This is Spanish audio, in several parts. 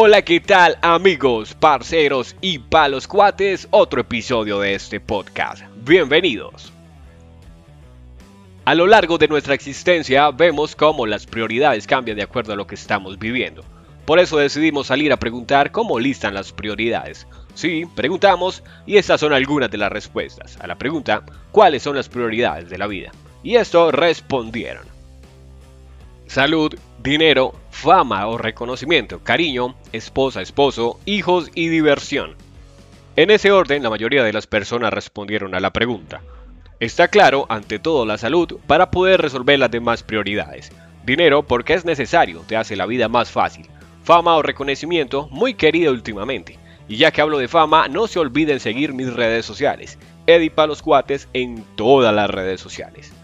Hola, ¿qué tal amigos, parceros y palos cuates? Otro episodio de este podcast. Bienvenidos. A lo largo de nuestra existencia vemos cómo las prioridades cambian de acuerdo a lo que estamos viviendo. Por eso decidimos salir a preguntar cómo listan las prioridades. Sí, preguntamos y estas son algunas de las respuestas a la pregunta ¿cuáles son las prioridades de la vida? Y esto respondieron. Salud, dinero, fama o reconocimiento, cariño, esposa, esposo, hijos y diversión. En ese orden, la mayoría de las personas respondieron a la pregunta. Está claro, ante todo, la salud para poder resolver las demás prioridades. Dinero porque es necesario, te hace la vida más fácil. Fama o reconocimiento, muy querido últimamente. Y ya que hablo de fama, no se olviden seguir mis redes sociales. Edipa los cuates en todas las redes sociales.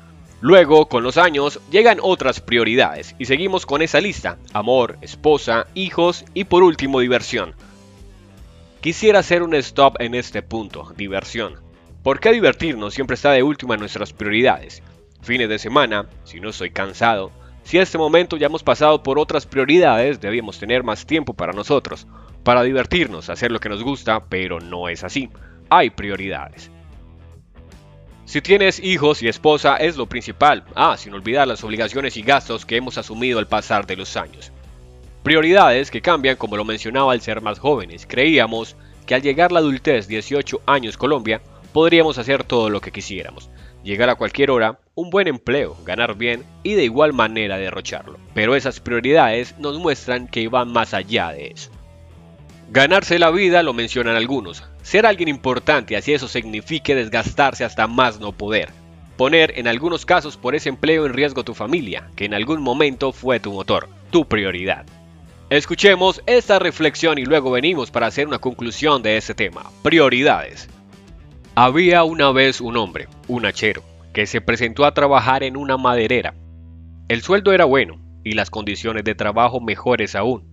Luego, con los años, llegan otras prioridades y seguimos con esa lista. Amor, esposa, hijos y por último diversión. Quisiera hacer un stop en este punto, diversión. ¿Por qué divertirnos siempre está de última en nuestras prioridades? Fines de semana, si no estoy cansado, si en este momento ya hemos pasado por otras prioridades, debíamos tener más tiempo para nosotros, para divertirnos, hacer lo que nos gusta, pero no es así. Hay prioridades. Si tienes hijos y esposa es lo principal, ah, sin olvidar las obligaciones y gastos que hemos asumido al pasar de los años. Prioridades que cambian como lo mencionaba al ser más jóvenes. Creíamos que al llegar la adultez 18 años Colombia, podríamos hacer todo lo que quisiéramos. Llegar a cualquier hora, un buen empleo, ganar bien y de igual manera derrocharlo. Pero esas prioridades nos muestran que van más allá de eso. Ganarse la vida lo mencionan algunos, ser alguien importante, así eso signifique desgastarse hasta más no poder. Poner en algunos casos por ese empleo en riesgo tu familia, que en algún momento fue tu motor, tu prioridad. Escuchemos esta reflexión y luego venimos para hacer una conclusión de este tema, prioridades. Había una vez un hombre, un hachero, que se presentó a trabajar en una maderera. El sueldo era bueno y las condiciones de trabajo mejores aún,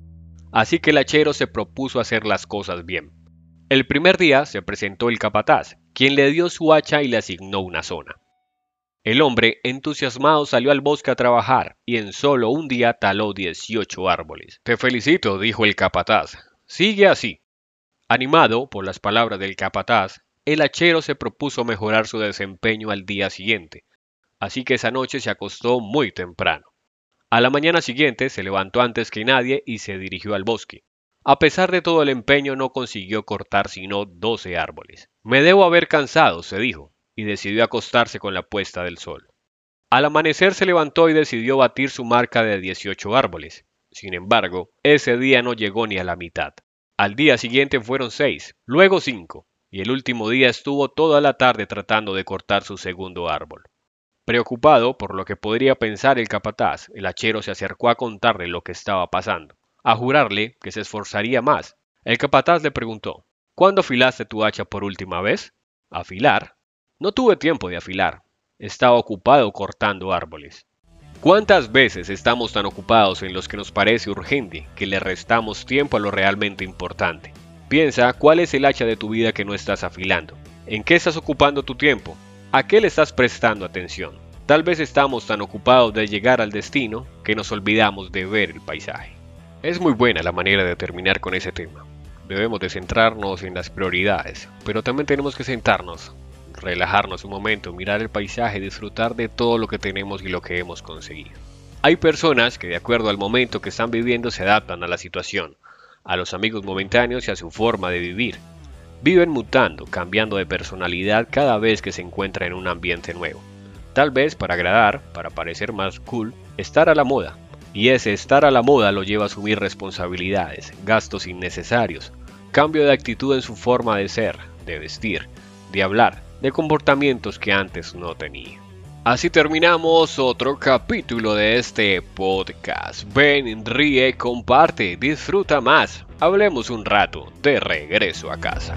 así que el hachero se propuso hacer las cosas bien. El primer día se presentó el capataz, quien le dio su hacha y le asignó una zona. El hombre, entusiasmado, salió al bosque a trabajar y en solo un día taló 18 árboles. Te felicito, dijo el capataz. Sigue así. Animado por las palabras del capataz, el hachero se propuso mejorar su desempeño al día siguiente, así que esa noche se acostó muy temprano. A la mañana siguiente se levantó antes que nadie y se dirigió al bosque. A pesar de todo el empeño no consiguió cortar sino 12 árboles. Me debo haber cansado, se dijo, y decidió acostarse con la puesta del sol. Al amanecer se levantó y decidió batir su marca de 18 árboles. Sin embargo, ese día no llegó ni a la mitad. Al día siguiente fueron 6, luego 5, y el último día estuvo toda la tarde tratando de cortar su segundo árbol. Preocupado por lo que podría pensar el capataz, el hachero se acercó a contarle lo que estaba pasando a jurarle que se esforzaría más. El capataz le preguntó, ¿Cuándo afilaste tu hacha por última vez? ¿Afilar? No tuve tiempo de afilar. Estaba ocupado cortando árboles. ¿Cuántas veces estamos tan ocupados en los que nos parece urgente que le restamos tiempo a lo realmente importante? Piensa cuál es el hacha de tu vida que no estás afilando. ¿En qué estás ocupando tu tiempo? ¿A qué le estás prestando atención? Tal vez estamos tan ocupados de llegar al destino que nos olvidamos de ver el paisaje. Es muy buena la manera de terminar con ese tema. Debemos de centrarnos en las prioridades, pero también tenemos que sentarnos, relajarnos un momento, mirar el paisaje, disfrutar de todo lo que tenemos y lo que hemos conseguido. Hay personas que de acuerdo al momento que están viviendo se adaptan a la situación, a los amigos momentáneos y a su forma de vivir. Viven mutando, cambiando de personalidad cada vez que se encuentra en un ambiente nuevo. Tal vez para agradar, para parecer más cool, estar a la moda, y ese estar a la moda lo lleva a asumir responsabilidades, gastos innecesarios, cambio de actitud en su forma de ser, de vestir, de hablar, de comportamientos que antes no tenía. Así terminamos otro capítulo de este podcast. Ven, ríe, comparte, disfruta más. Hablemos un rato de regreso a casa.